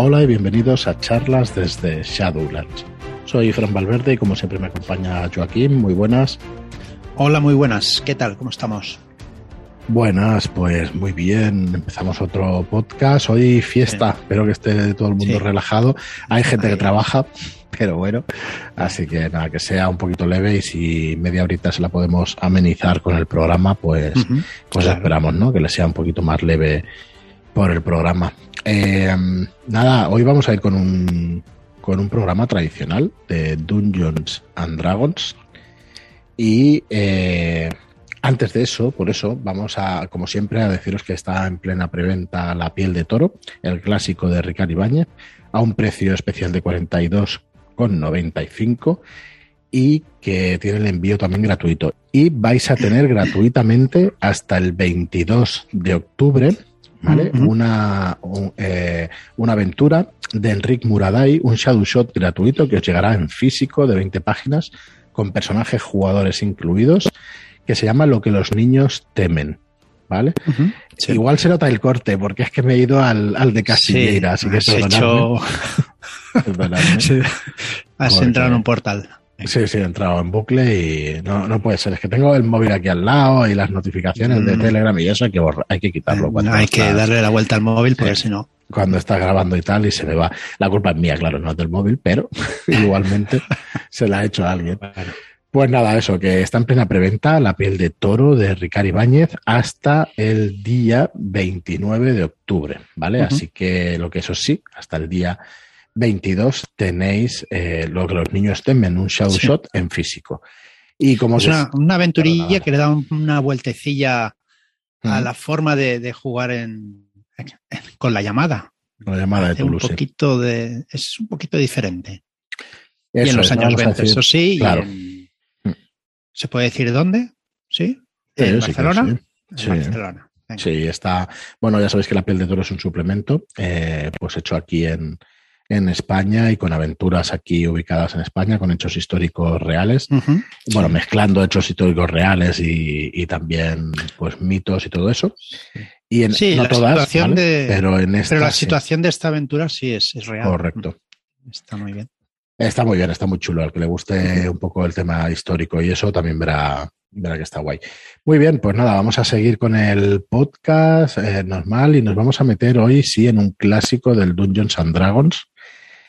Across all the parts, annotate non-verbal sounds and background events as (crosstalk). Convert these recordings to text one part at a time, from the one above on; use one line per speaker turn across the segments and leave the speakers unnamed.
Hola y bienvenidos a charlas desde Shadowlands. Soy Fran Valverde y como siempre me acompaña Joaquín. Muy buenas.
Hola, muy buenas. ¿Qué tal? ¿Cómo estamos?
Buenas, pues muy bien. Empezamos otro podcast. Hoy fiesta. Espero que esté todo el mundo relajado. Hay gente que trabaja, (laughs) pero bueno. Así que nada, que sea un poquito leve y si media horita se la podemos amenizar con el programa, pues, pues esperamos, ¿no? Que le sea un poquito más leve por el programa. Eh, nada, hoy vamos a ir con un, con un programa tradicional de Dungeons and Dragons. Y eh, antes de eso, por eso, vamos a, como siempre, a deciros que está en plena preventa La piel de toro, el clásico de Ricardo Ibáñez, a un precio especial de 42,95 y que tiene el envío también gratuito. Y vais a tener gratuitamente hasta el 22 de octubre ¿vale? una, eh, una aventura de Enrique Muraday, un shadow shot gratuito que os llegará en físico de 20 páginas con personajes jugadores incluidos que se llama Lo que los niños temen. ¿Vale? Igual se nota el corte, porque es que me he ido al, al de Casillera, así que
hecho... (laughs) (laughs) Has entrado en un portal.
Sí, sí, he entrado en bucle y no, no puede ser. Es que tengo el móvil aquí al lado y las notificaciones de mm. Telegram y eso hay que, hay que quitarlo.
Cuando hay que darle la vuelta al móvil porque si no.
Cuando está grabando y tal y se me va. La culpa es mía, claro, no es del móvil, pero (laughs) igualmente se la ha hecho a alguien. Pues nada, eso, que está en plena preventa La piel de toro de Ricardo Ibáñez hasta el día 29 de octubre, ¿vale? Así que lo que eso sí, hasta el día 22 tenéis eh, lo que los niños temen, un show shot en físico.
Y como es una, aventurilla que le da una vueltecilla a la forma de, jugar en, con la llamada.
La llamada de
un poquito de Es un poquito diferente. y en los años 20, eso sí.
Claro.
¿Se puede decir dónde? ¿Sí? ¿En Barcelona?
Sí, Barcelona. Sí, está. Bueno, ya sabéis que la piel de toro es un suplemento, eh, pues hecho aquí en, en España y con aventuras aquí ubicadas en España, con hechos históricos reales. Bueno, mezclando hechos históricos reales y, también pues mitos y todo eso. Y en,
sí, la situación de,
pero en esta,
pero la situación de esta aventura sí es, es real.
Correcto.
Está muy bien.
Está muy bien, está muy chulo. Al que le guste un poco el tema histórico y eso también verá, verá que está guay. Muy bien, pues nada, vamos a seguir con el podcast eh, normal y nos vamos a meter hoy sí en un clásico del Dungeons and Dragons.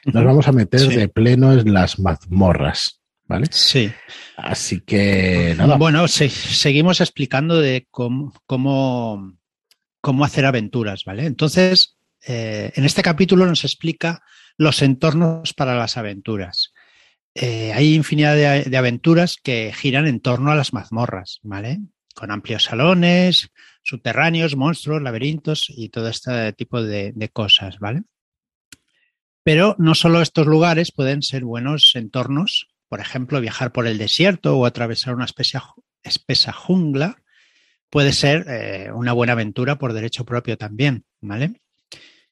Nos vamos a meter de pleno en las mazmorras, ¿vale?
Sí.
Así que nada.
Bueno, seguimos explicando de cómo, cómo, cómo hacer aventuras, ¿vale? Entonces, eh, en este capítulo nos explica los entornos para las aventuras. Eh, hay infinidad de, aventuras que giran en torno a las mazmorras, ¿vale? Con amplios salones, subterráneos, monstruos, laberintos y todo este tipo de, cosas, ¿vale? Pero no solo estos lugares pueden ser buenos entornos, por ejemplo, viajar por el desierto o atravesar una espesa, jungla puede ser eh, una buena aventura por derecho propio también, ¿vale?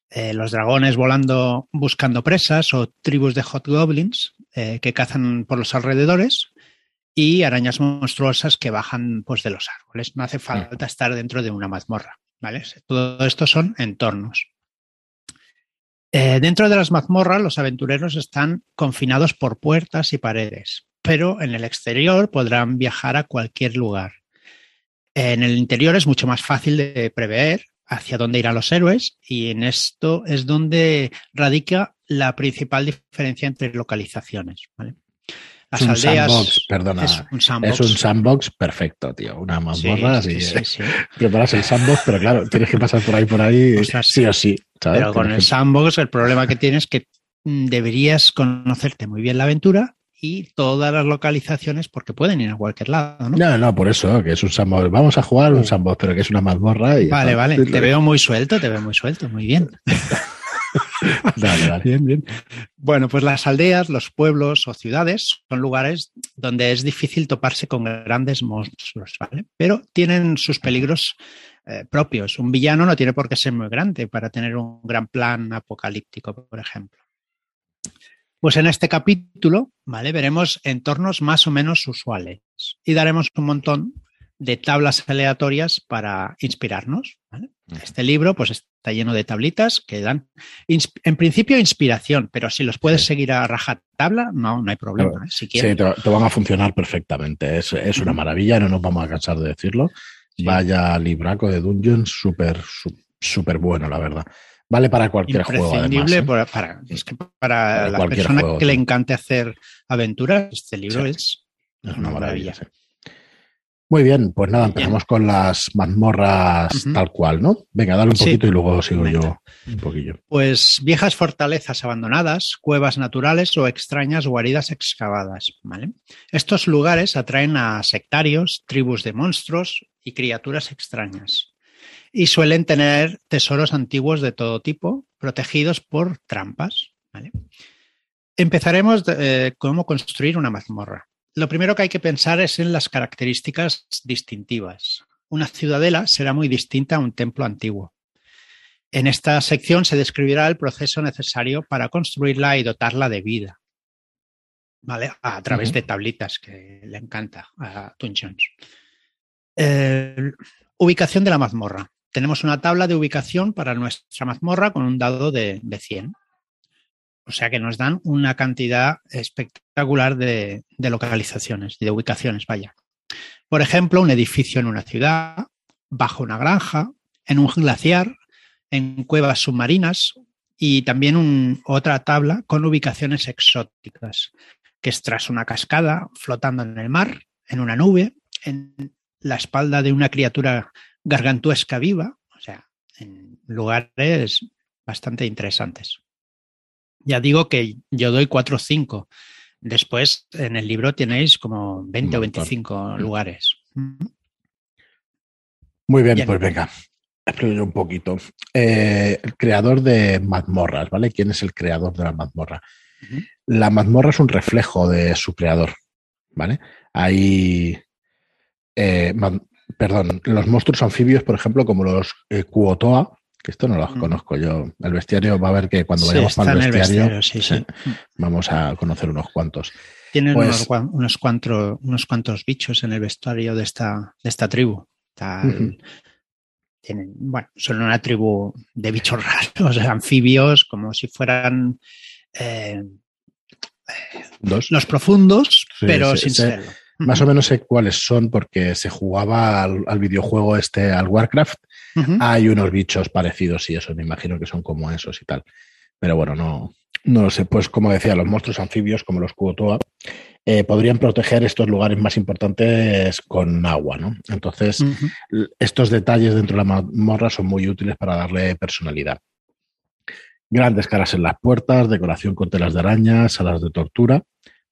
Eh, los dragones volando buscando presas o tribus de hot goblins eh, que cazan por los alrededores y arañas monstruosas que bajan pues, de los árboles. No hace falta estar dentro de una mazmorra. ¿vale? Todo esto son entornos. Eh, dentro de las mazmorras, los aventureros están confinados por puertas y paredes, pero en el exterior podrán viajar a cualquier lugar. En el interior es mucho más fácil de prever hacia dónde irán los héroes y en esto es donde radica la principal diferencia entre localizaciones.
Las es un sandbox, perdona. Es un sandbox. Es un sandbox perfecto, tío. Una mazmorra sí, sí, preparas el sandbox, pero claro, tienes que pasar por ahí, por ahí, (laughs) sí o sí.
Pero con el sandbox el problema que tienes es que deberías conocerte muy bien la aventura y todas las localizaciones porque pueden ir a cualquier lado, ¿no?
No, no, por eso, que es un sandbox. Vamos a jugar un sandbox, pero que es una mazmorra. Y
vale, vale, te veo muy suelto, te veo muy suelto, muy bien. (laughs) (laughs)
dale, dale.
Bien, bien. Bueno, pues las aldeas, los pueblos o ciudades son lugares donde es difícil toparse con grandes monstruos, ¿vale? Pero tienen sus peligros eh, propios. Un villano no tiene por qué ser muy grande para tener un gran plan apocalíptico, por ejemplo. Pues en este capítulo, ¿vale? Veremos entornos más o menos usuales y daremos un montón de tablas aleatorias para inspirarnos. Este libro pues está lleno de tablitas que dan, en principio, inspiración, pero si los puedes seguir a rajatabla, no, no hay problema. ¿eh?
sí, te, van a funcionar perfectamente. Es, es una maravilla, no nos vamos a cansar de decirlo. Vaya libraco de Dungeons, súper, súper bueno, la verdad. Vale para cualquier juego. Además,
¿eh? para, para, es que para, la persona que le encante hacer aventuras, este libro es, una maravilla.
Muy bien, pues nada, empezamos con las mazmorras tal cual, ¿no? Venga, dale un poquito y luego sigo yo un poquillo.
Pues viejas fortalezas abandonadas, cuevas naturales o extrañas guaridas excavadas, ¿vale? Estos lugares atraen a sectarios, tribus de monstruos y criaturas extrañas. Y suelen tener tesoros antiguos de todo tipo, protegidos por trampas, ¿vale? Empezaremos de, eh, cómo construir una mazmorra. Lo primero que hay que pensar es en las características distintivas. Una ciudadela será muy distinta a un templo antiguo. En esta sección se describirá el proceso necesario para construirla y dotarla de vida. ¿Vale? A través de tablitas, que le encanta a Twin ubicación de la mazmorra. Tenemos una tabla de ubicación para nuestra mazmorra con un dado de, de 100. O sea que nos dan una cantidad espectacular de, localizaciones, de ubicaciones, vaya. Por ejemplo, un edificio en una ciudad, bajo una granja, en un glaciar, en cuevas submarinas y también otra tabla con ubicaciones exóticas, que es tras una cascada, flotando en el mar, en una nube, en la espalda de una criatura gargantuesca viva, o sea, en lugares bastante interesantes. Ya digo que yo doy 4 o 5. Después en el libro tenéis como 20 o 25 lugares.
Muy bien, pues venga. Explico un poquito. Eh, el creador de mazmorras, ¿vale? ¿Quién es el creador de la mazmorra? La mazmorra es un reflejo de su creador, ¿vale? Hay. Eh, perdón, los monstruos anfibios, por ejemplo, como los eh, Kuotoa, esto no lo mm. conozco yo. El bestiario va a ver que cuando vayamos para el bestiario, (laughs) vamos a conocer unos cuantos.
Tienen unos, pues unos, cuantos, unos cuantos bichos en el vestuario de esta, de esta tribu. tienen, bueno, son una tribu de bichos (laughs) raros, anfibios, como si fueran eh, los profundos, pero sin serlo.
Más o menos sé cuáles son porque se jugaba al, videojuego este, al Warcraft. Hay unos bichos parecidos y eso, me imagino que son como esos y tal. Pero bueno, no, no lo sé. Pues como decía, los monstruos anfibios como los Kuotoa eh, podrían proteger estos lugares más importantes con agua, ¿no? Entonces, estos detalles dentro de la mazmorra son muy útiles para darle personalidad. Grandes caras en las puertas, decoración con telas de araña, salas de tortura,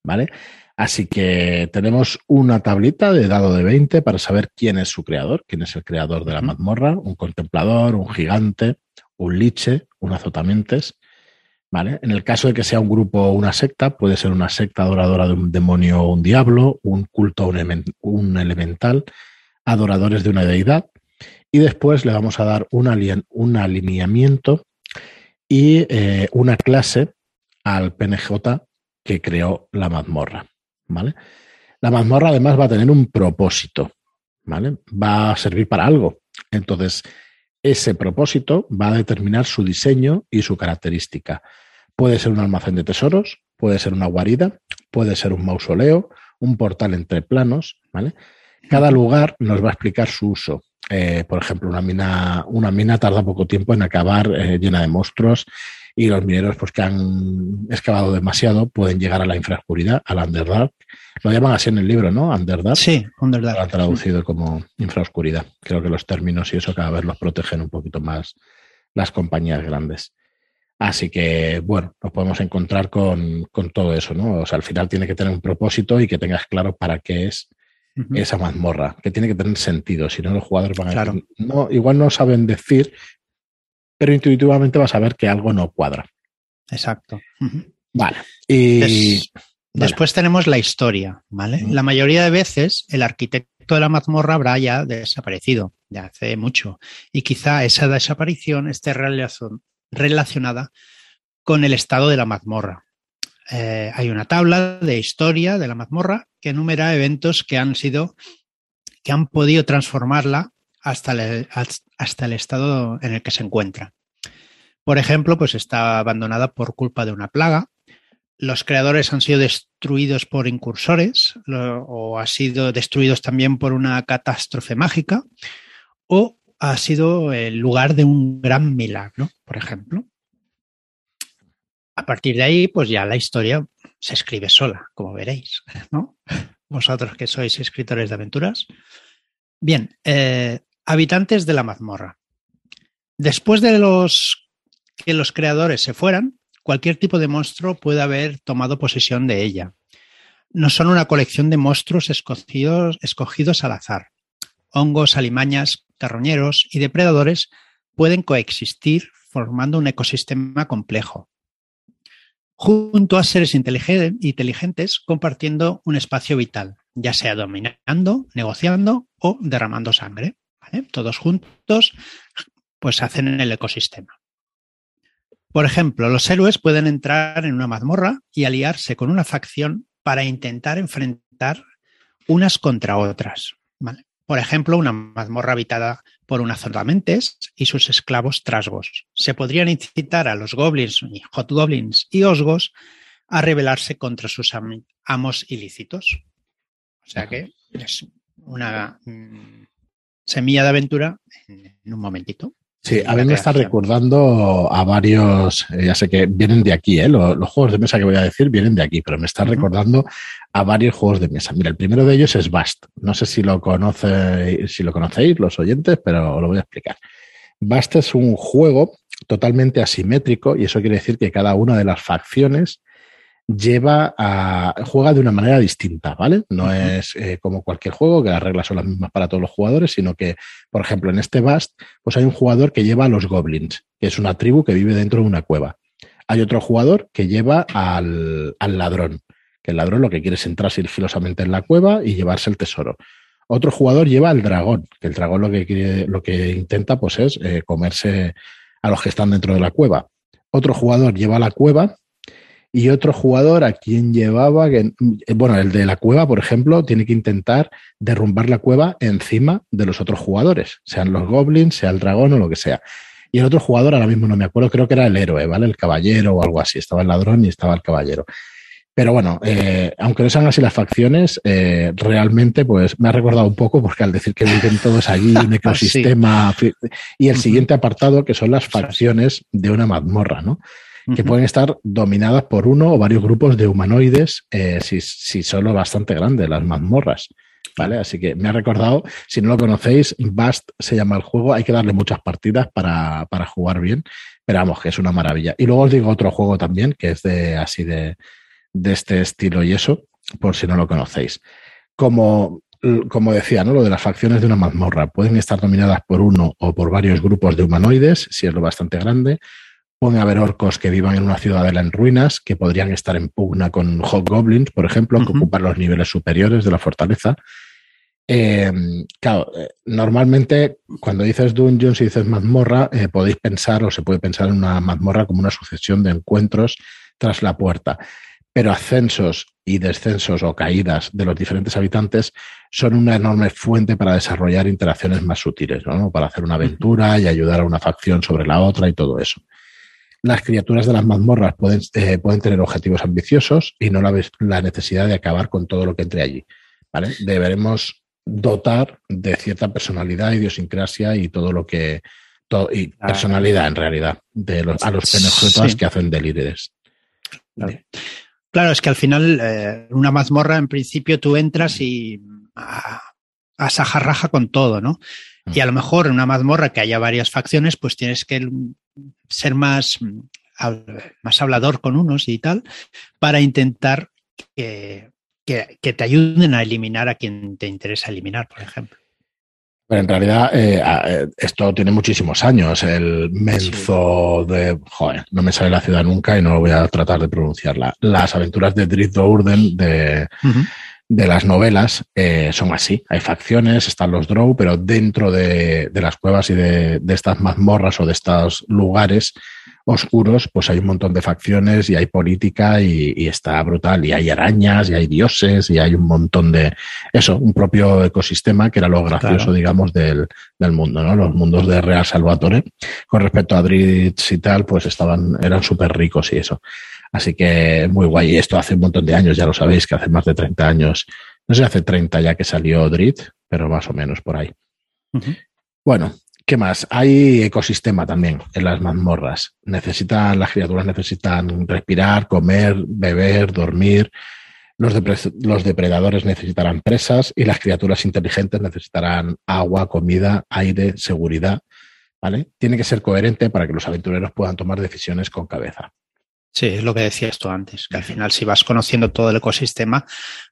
¿vale? Así que tenemos una tablita de dado de 20 para saber quién es su creador, quién es el creador de la mazmorra, un contemplador, un gigante, un liche, un azotamientes. ¿Vale? En el caso de que sea un grupo o una secta, puede ser una secta adoradora de un demonio o un diablo, un culto a un, elemental, adoradores de una deidad. Y después le vamos a dar un, alineamiento y eh, una clase al PNJ que creó la mazmorra. ¿Vale? La mazmorra además va a tener un propósito, ¿vale? Va a servir para algo. Entonces, ese propósito va a determinar su diseño y su característica. Puede ser un almacén de tesoros, puede ser una guarida, puede ser un mausoleo, un portal entre planos, ¿vale? Cada lugar nos va a explicar su uso. Eh, por ejemplo, una mina, una mina tarda poco tiempo en acabar eh, llena de monstruos y los mineros pues que han excavado demasiado pueden llegar a la infraoscuridad, al Underdark. Lo llaman así en el libro, ¿no? Underdark.
Sí, Underdark. Lo
han traducido como infraoscuridad. Creo que los términos y eso cada vez los protegen un poquito más las compañías grandes. Así que, bueno, nos podemos encontrar con, todo eso, ¿no? O sea, al final tiene que tener un propósito y que tengas claro para qué es esa mazmorra, que tiene que tener sentido, si no los jugadores van a decir, no, igual no saben decir pero intuitivamente vas a ver que algo no cuadra.
Exacto.
Vale. Y.
Después tenemos la historia, ¿vale? La mayoría de veces el arquitecto de la mazmorra habrá ya desaparecido, ya hace mucho. Y quizá esa desaparición esté relacionada con el estado de la mazmorra. Eh, hay una tabla de historia de la mazmorra que enumera eventos que han sido que han podido transformarla hasta el, hasta el estado en el que se encuentra. Por ejemplo, pues está abandonada por culpa de una plaga. Los creadores han sido destruidos por incursores o han sido destruidos también por una catástrofe mágica o ha sido el lugar de un gran milagro, por ejemplo. A partir de ahí, pues ya la historia se escribe sola, como veréis, ¿no? (laughs) Vosotros que sois escritores de aventuras. Bien, eh, habitantes de la mazmorra. Después de los que los creadores se fueran, cualquier tipo de monstruo puede haber tomado posesión de ella. No son una colección de monstruos escogidos, al azar. Hongos, alimañas, carroñeros y depredadores pueden coexistir formando un ecosistema complejo, junto a seres inteligentes compartiendo un espacio vital, ya sea dominando, negociando o derramando sangre. Todos juntos pues hacen el ecosistema. Por ejemplo, los héroes pueden entrar en una mazmorra y aliarse con una facción para intentar enfrentar unas contra otras. Por ejemplo, una mazmorra habitada por unas zorramentes y sus esclavos trasgos. Se podrían incitar a los goblins, hot goblins y osgos a rebelarse contra sus amos ilícitos. O sea que es una mm, semilla de aventura en un momentito.
Sí, a mí me está recordando a varios, eh, ya sé que vienen de aquí, ¿eh? los, juegos de mesa que voy a decir vienen de aquí, pero me está recordando a varios juegos de mesa. Mira, el primero de ellos es Bast. No sé si lo, conoce, si lo conocéis los oyentes, pero lo voy a explicar. Bast es un juego totalmente asimétrico y eso quiere decir que cada una de las facciones lleva a, juega de una manera distinta, ¿vale? No es eh, como cualquier juego, que las reglas son las mismas para todos los jugadores, sino que, por ejemplo, en este Bast, pues hay un jugador que lleva a los goblins, que es una tribu que vive dentro de una cueva. Hay otro jugador que lleva al, al ladrón, que el ladrón lo que quiere es entrar sigilosamente en la cueva y llevarse el tesoro. Otro jugador lleva al dragón, que el dragón lo que quiere, lo que intenta, pues es eh, comerse a los que están dentro de la cueva. Otro jugador lleva a la cueva y otro jugador a quien llevaba, que, bueno, el de la cueva, por ejemplo, tiene que intentar derrumbar la cueva encima de los otros jugadores, sean los goblins, sea el dragón o lo que sea. Y el otro jugador, ahora mismo no me acuerdo, creo que era el héroe, ¿vale? El caballero o algo así. Estaba el ladrón y estaba el caballero. Pero bueno, eh, aunque no sean así las facciones, eh, realmente pues me ha recordado un poco porque al decir que viven todos allí, un (laughs) ecosistema, y el siguiente apartado que son las facciones de una mazmorra, ¿no? Que pueden estar dominadas por uno o varios grupos de humanoides, eh, si, si son bastante grandes, las mazmorras. ¿Vale? Así que me ha recordado, si no lo conocéis, Bast se llama el juego, hay que darle muchas partidas para, para jugar bien, pero vamos, que es una maravilla. Y luego os digo otro juego también, que es de así de, de este estilo y eso, por si no lo conocéis. Como, como decía, ¿no? lo de las facciones de una mazmorra pueden estar dominadas por uno o por varios grupos de humanoides, si es lo bastante grande, Pueden haber orcos que vivan en una ciudadela en ruinas, que podrían estar en pugna con hobgoblins, por ejemplo, que ocupan los niveles superiores de la fortaleza. Eh, claro, eh, normalmente cuando dices dungeons y dices mazmorra, eh, podéis pensar o se puede pensar en una mazmorra como una sucesión de encuentros tras la puerta. Pero ascensos y descensos o caídas de los diferentes habitantes son una enorme fuente para desarrollar interacciones más sutiles, ¿no? Para hacer una aventura y ayudar a una facción sobre la otra y todo eso las criaturas de las mazmorras pueden, eh, pueden tener objetivos ambiciosos y no la, la, necesidad de acabar con todo lo que entre allí. ¿vale? Deberemos dotar de cierta personalidad, idiosincrasia y todo lo que. y personalidad, en realidad, de los, a los PNJ que hacen delirides.
Claro. es que al final, eh, una mazmorra, en principio, tú entras y a, a sajarraja con todo, ¿no? Y a lo mejor en una mazmorra que haya varias facciones, pues tienes que ser más, más hablador con unos y tal, para intentar que, que, te ayuden a eliminar a quien te interesa eliminar, por ejemplo.
Pero en realidad eh, eh, esto tiene muchísimos años. El menzo de... Joder, no me sale la ciudad nunca y no voy a tratar de pronunciarla. Las aventuras de Drizzt Urden de de las novelas eh, son así. Hay facciones, están los drow, pero dentro de, las cuevas y de, estas mazmorras o de estos lugares oscuros, pues hay un montón de facciones y hay política y, está brutal. Y hay arañas y hay dioses y hay un montón de eso, un propio ecosistema que era lo gracioso, digamos, del, del, mundo, ¿no? Los mundos de Real Salvatore, con respecto a Dritz y tal, pues estaban, eran súper ricos y eso. Así que muy guay. Esto hace un montón de años, ya lo sabéis, que hace más de 30 años. No sé, hace 30 ya que salió Drit, pero más o menos por ahí. Bueno, ¿qué más? Hay ecosistema también en las mazmorras. Necesitan, las criaturas necesitan respirar, comer, beber, dormir. Los, los, depredadores necesitarán presas y las criaturas inteligentes necesitarán agua, comida, aire, seguridad. ¿Vale? Tiene que ser coherente para que los aventureros puedan tomar decisiones con cabeza.
Sí, es lo que decías tú antes, que al final si vas conociendo todo el ecosistema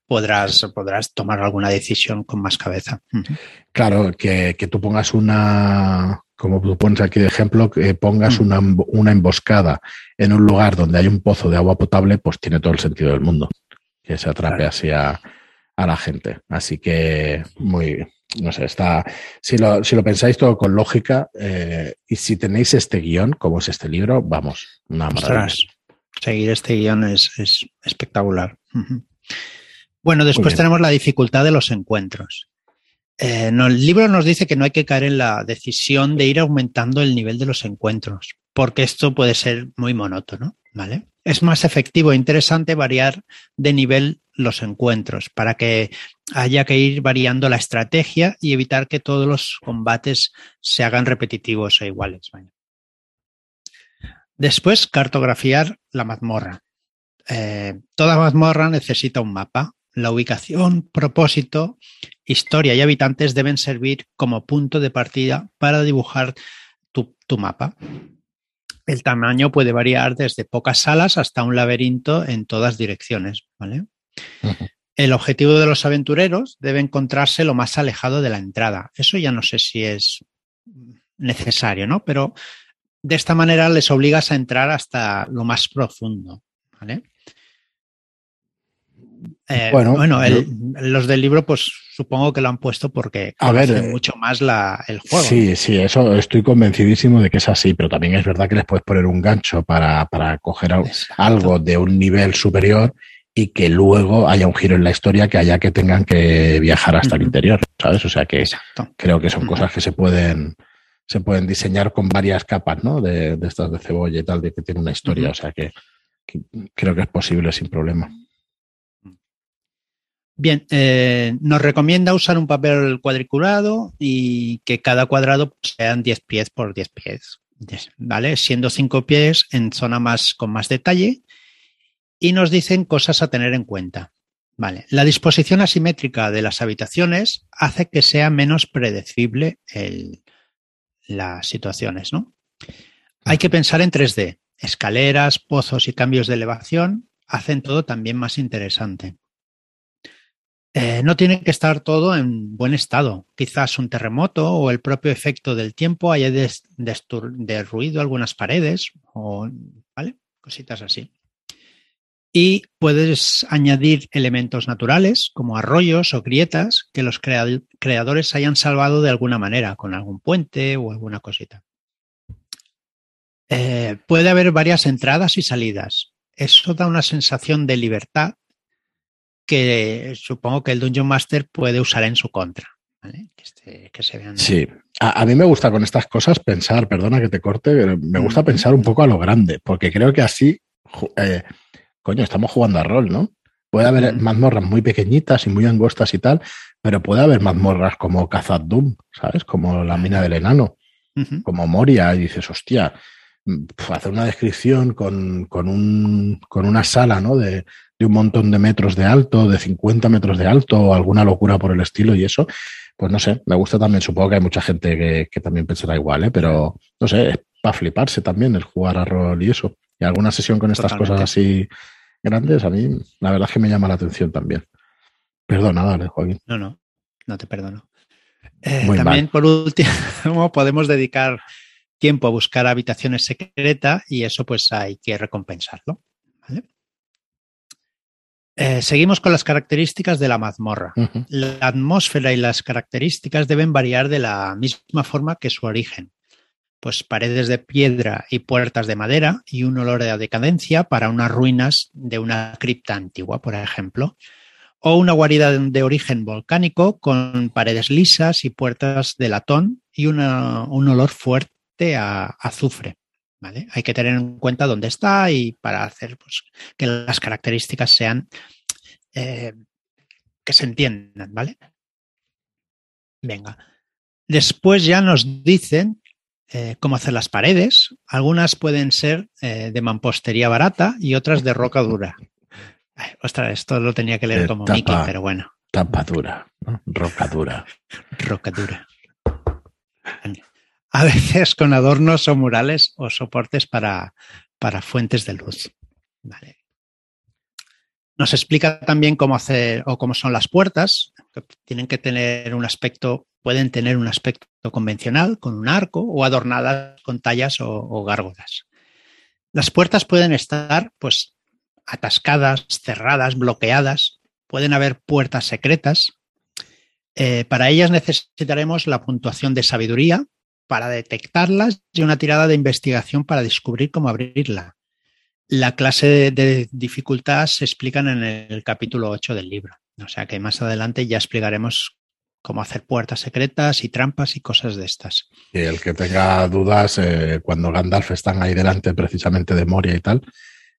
podrás, podrás tomar alguna decisión con más cabeza.
Claro, que, que tú pongas una, como tú pones aquí de ejemplo, que pongas una, una, emboscada en un lugar donde hay un pozo de agua potable, pues tiene todo el sentido del mundo que se atrape así a, a, la gente. Así que muy, no sé, está, si lo, si lo pensáis todo con lógica eh, y si tenéis este guion, como es este libro, vamos, una maravilla
seguir este guion es, espectacular. Bueno, después tenemos la dificultad de los encuentros. Eh, el libro nos dice que no hay que caer en la decisión de ir aumentando el nivel de los encuentros, porque esto puede ser muy monótono, ¿vale? Es más efectivo e interesante variar de nivel los encuentros para que haya que ir variando la estrategia y evitar que todos los combates se hagan repetitivos e iguales. Después, cartografiar la mazmorra. Eh, toda mazmorra necesita un mapa. La ubicación, propósito, historia y habitantes deben servir como punto de partida para dibujar tu, mapa. El tamaño puede variar desde pocas salas hasta un laberinto en todas direcciones. El objetivo de los aventureros debe encontrarse lo más alejado de la entrada. Eso ya no sé si es necesario, ¿no? Pero de esta manera les obligas a entrar hasta lo más profundo. ¿vale? Eh, bueno, los del libro, pues supongo que lo han puesto porque a ver, eh, mucho más la, el juego.
Sí, sí, eso estoy convencidísimo de que es así, pero también es verdad que les puedes poner un gancho para, para coger algo de un nivel superior y que luego haya un giro en la historia que haya que tengan que viajar hasta el interior, ¿sabes? O sea que creo que son cosas que se pueden, se pueden diseñar con varias capas, ¿no? De, estas de cebolla y tal, de que tiene una historia. O sea que, creo que es posible sin problema.
Bien, eh, nos recomienda usar un papel cuadriculado y que cada cuadrado sean 10 pies por 10 pies, ¿vale? Siendo 5 pies en zona más con más detalle y nos dicen cosas a tener en cuenta. Vale, la disposición asimétrica de las habitaciones hace que sea menos predecible el, las situaciones, ¿no? Hay que pensar en 3D. Escaleras, pozos y cambios de elevación hacen todo también más interesante. Eh, no tiene que estar todo en buen estado. Quizás un terremoto o el propio efecto del tiempo haya derruido algunas paredes o ¿vale? cositas así. Y puedes añadir elementos naturales como arroyos o grietas que los creadores hayan salvado de alguna manera, con algún puente o alguna cosita. Eh, puede haber varias entradas y salidas. Eso da una sensación de libertad que supongo que el Dungeon Master puede usar en su contra.
Este, sí, a, mí me gusta con estas cosas pensar, perdona que te corte, me gusta pensar un poco a lo grande, porque creo que así eh, coño, estamos jugando a rol, ¿no? Puede haber mazmorras muy pequeñitas y muy angostas y tal, pero puede haber mazmorras como Khazad Doom, ¿sabes? Como la mina del enano, como Moria, y dices, hostia, mm, hacer una descripción con, con, un, con una sala, ¿no? De, de, un montón de metros de alto, de 50 metros de alto, o alguna locura por el estilo y eso, pues no sé, me gusta también, supongo que hay mucha gente que, que también pensará igual, ¿eh? Pero, no sé, es para fliparse también el jugar a rol y eso. Y alguna sesión con estas cosas así grandes, a mí la verdad es que me llama la atención también. Perdona, dale, Joaquín.
No, no, no te perdono. Eh, también, por último, (laughs) podemos dedicar tiempo a buscar habitaciones secretas y eso pues hay que recompensarlo. Eh, seguimos con las características de la mazmorra. La atmósfera y las características deben variar de la misma forma que su origen. Pues paredes de piedra y puertas de madera y un olor de decadencia para unas ruinas de una cripta antigua, por ejemplo. O una guarida de origen volcánico con paredes lisas y puertas de latón y un olor fuerte a azufre. ¿vale? Hay que tener en cuenta dónde está y para hacer pues, que las características sean eh, que se entiendan, ¿vale? Venga. Después ya nos dicen eh, cómo hacer las paredes. Algunas pueden ser eh, de mampostería barata y otras de roca dura. ostras, esto lo tenía que leer como Mickey, pero bueno.
Tapa dura, roca dura. (laughs)
roca dura. A veces con adornos o murales o soportes para, para fuentes de luz. Vale. Nos explica también cómo hacer o cómo son las puertas, que tienen que tener un aspecto, pueden tener un aspecto convencional con un arco o adornadas con tallas o, gárgolas. Las puertas pueden estar pues atascadas, cerradas, bloqueadas, pueden haber puertas secretas. Eh, para ellas necesitaremos la puntuación de sabiduría para detectarlas y una tirada de investigación para descubrir cómo abrirla. La clase de, dificultad se explican en el capítulo 8 del libro. O sea que más adelante ya explicaremos cómo hacer puertas secretas y trampas y cosas de estas.
Y el que tenga dudas, eh, cuando Gandalf están ahí delante precisamente de Moria y tal,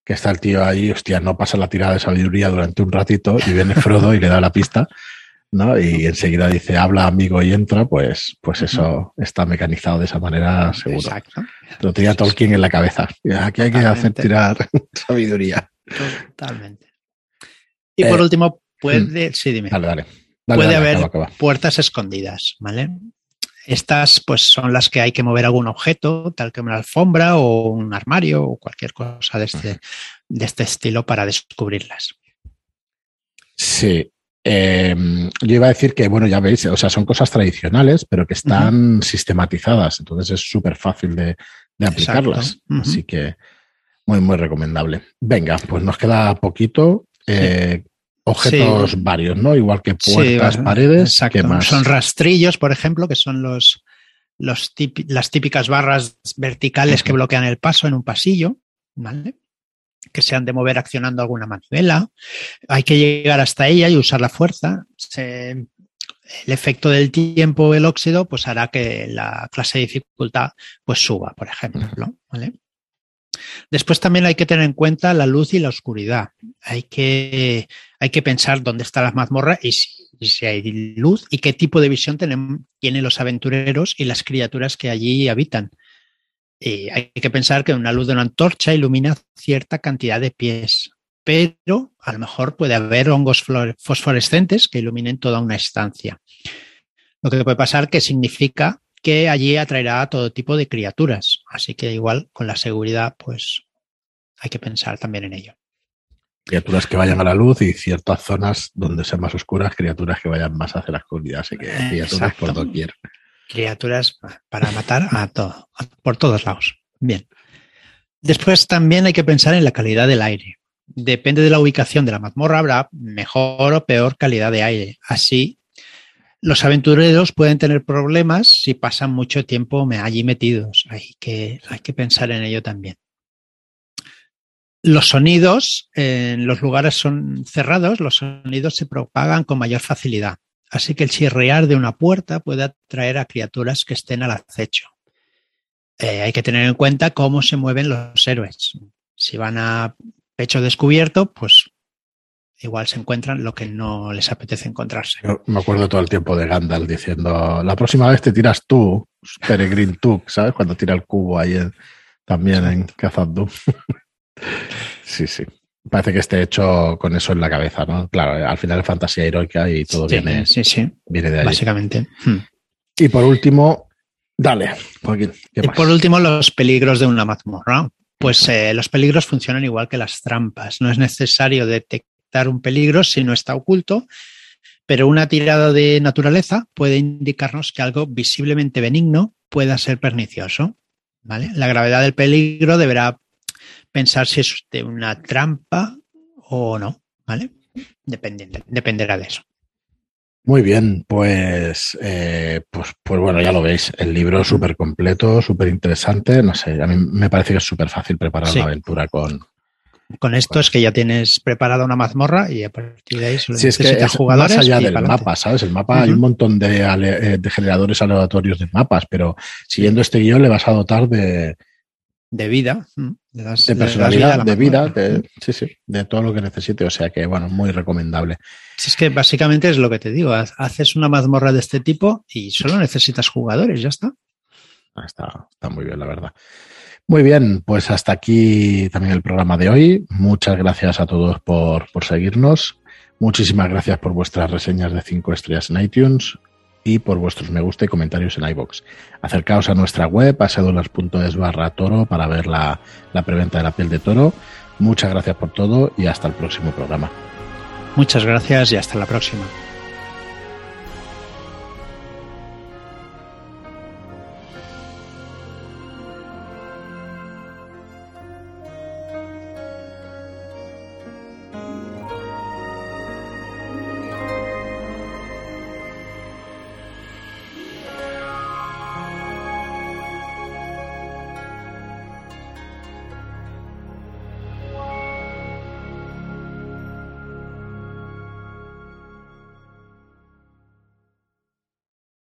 que está el tío ahí, hostia, no pasa la tirada de sabiduría durante un ratito y viene (laughs) Frodo y le da la pista, ¿no? Y enseguida dice, habla amigo y entra, pues, pues eso está mecanizado de esa manera, seguro. Exacto. Lo tenía Tolkien en la cabeza. Aquí hay que hacer tirar (laughs) sabiduría.
Totalmente. Y por eh, último, puede. Mm. Sí, dime.
Dale, dale.
puede haber puertas escondidas, ¿vale? Estas, pues, son las que hay que mover algún objeto, tal como una alfombra o un armario o cualquier cosa de este, de este estilo para descubrirlas.
Sí, eh, yo iba a decir que, bueno, ya veis, o sea, son cosas tradicionales, pero que están sistematizadas, entonces es súper fácil de, aplicarlas. Así que muy, muy recomendable. Venga, pues nos queda poquito. Eh, objetos varios, ¿no? Igual que puertas, paredes. más?
Son rastrillos, por ejemplo, que son los, los las típicas barras verticales que bloquean el paso en un pasillo, ¿vale? Que se han de mover accionando alguna manivela. Hay que llegar hasta ella y usar la fuerza. el efecto del tiempo, el óxido, pues hará que la clase de dificultad pues suba, por ejemplo. Después también hay que tener en cuenta la luz y la oscuridad. Hay que, hay que pensar dónde está la mazmorra y si, hay luz y qué tipo de visión tienen, tienen los aventureros y las criaturas que allí habitan. Y hay que pensar que una luz de una antorcha ilumina cierta cantidad de pies, pero a lo mejor puede haber hongos fosforescentes que iluminen toda una estancia. Lo que puede pasar que significa que allí atraerá a todo tipo de criaturas. Así que igual con la seguridad, pues hay que pensar también en ello.
Criaturas que vayan a la luz y ciertas zonas donde sean más oscuras, criaturas que vayan más hacia la oscuridad. Así que criaturas por doquier
criaturas para matar a todo, por todos lados. Bien. Después también hay que pensar en la calidad del aire. Depende de la ubicación de la mazmorra, habrá mejor o peor calidad de aire. Así, los aventureros pueden tener problemas si pasan mucho tiempo allí metidos. Hay que, hay que pensar en ello también. Los sonidos en los lugares son cerrados, los sonidos se propagan con mayor facilidad. Así que el chirrear de una puerta puede atraer a criaturas que estén al acecho. Eh, hay que tener en cuenta cómo se mueven los héroes. Si van a pecho descubierto, pues igual se encuentran lo que no les apetece encontrarse.
me acuerdo todo el tiempo de Gandalf diciendo, la próxima vez te tiras tú, Peregrin Tuk, ¿sabes? Cuando tira el cubo ahí también en Cazadú. (laughs) sí, sí parece que esté hecho con eso en la cabeza, ¿no? Claro, al final es fantasía heroica y todo viene,
sí, sí.
viene de ahí.
Básicamente. Hmm.
Y por último, dale.
y por último, los peligros de una mazmorra. Pues eh, los peligros funcionan igual que las trampas. No es necesario detectar un peligro si no está oculto, pero una tirada de naturaleza puede indicarnos que algo visiblemente benigno pueda ser pernicioso. ¿vale? La gravedad del peligro deberá pensar si es de una trampa o no, ¿vale? dependerá de eso.
Muy bien, pues, eh, pues, pues bueno, ya lo veis. El libro es súper completo, súper interesante. No sé, a mí me parece que es súper fácil preparar
Sí.
una aventura con.
Con esto es que ya tienes preparada una mazmorra y a partir de ahí solo
Si es que es
jugadores
más allá del mapa, ¿sabes? El mapa hay
Ujú.
un montón de, eh, de generadores aleatorios de mapas, pero siguiendo este guion le vas a dotar de,
De vida.
de personalidad, de vida, de, sí, sí, de todo lo que necesite. O sea que, bueno, muy recomendable.
Si es que básicamente es lo que te digo, haces una mazmorra de este tipo y solo necesitas jugadores, ya está.
Ah, Está, está muy bien, la verdad. Muy bien, pues hasta aquí también el programa de hoy. Muchas gracias a todos por, por seguirnos. Muchísimas gracias por vuestras reseñas de 5 estrellas en iTunes y por vuestros me gusta y comentarios en iBox. Acercaos a nuestra web, a sedulas.es barra toro para ver la, la preventa de la piel de toro. Muchas gracias por todo y hasta el próximo programa.
Muchas gracias y hasta la próxima.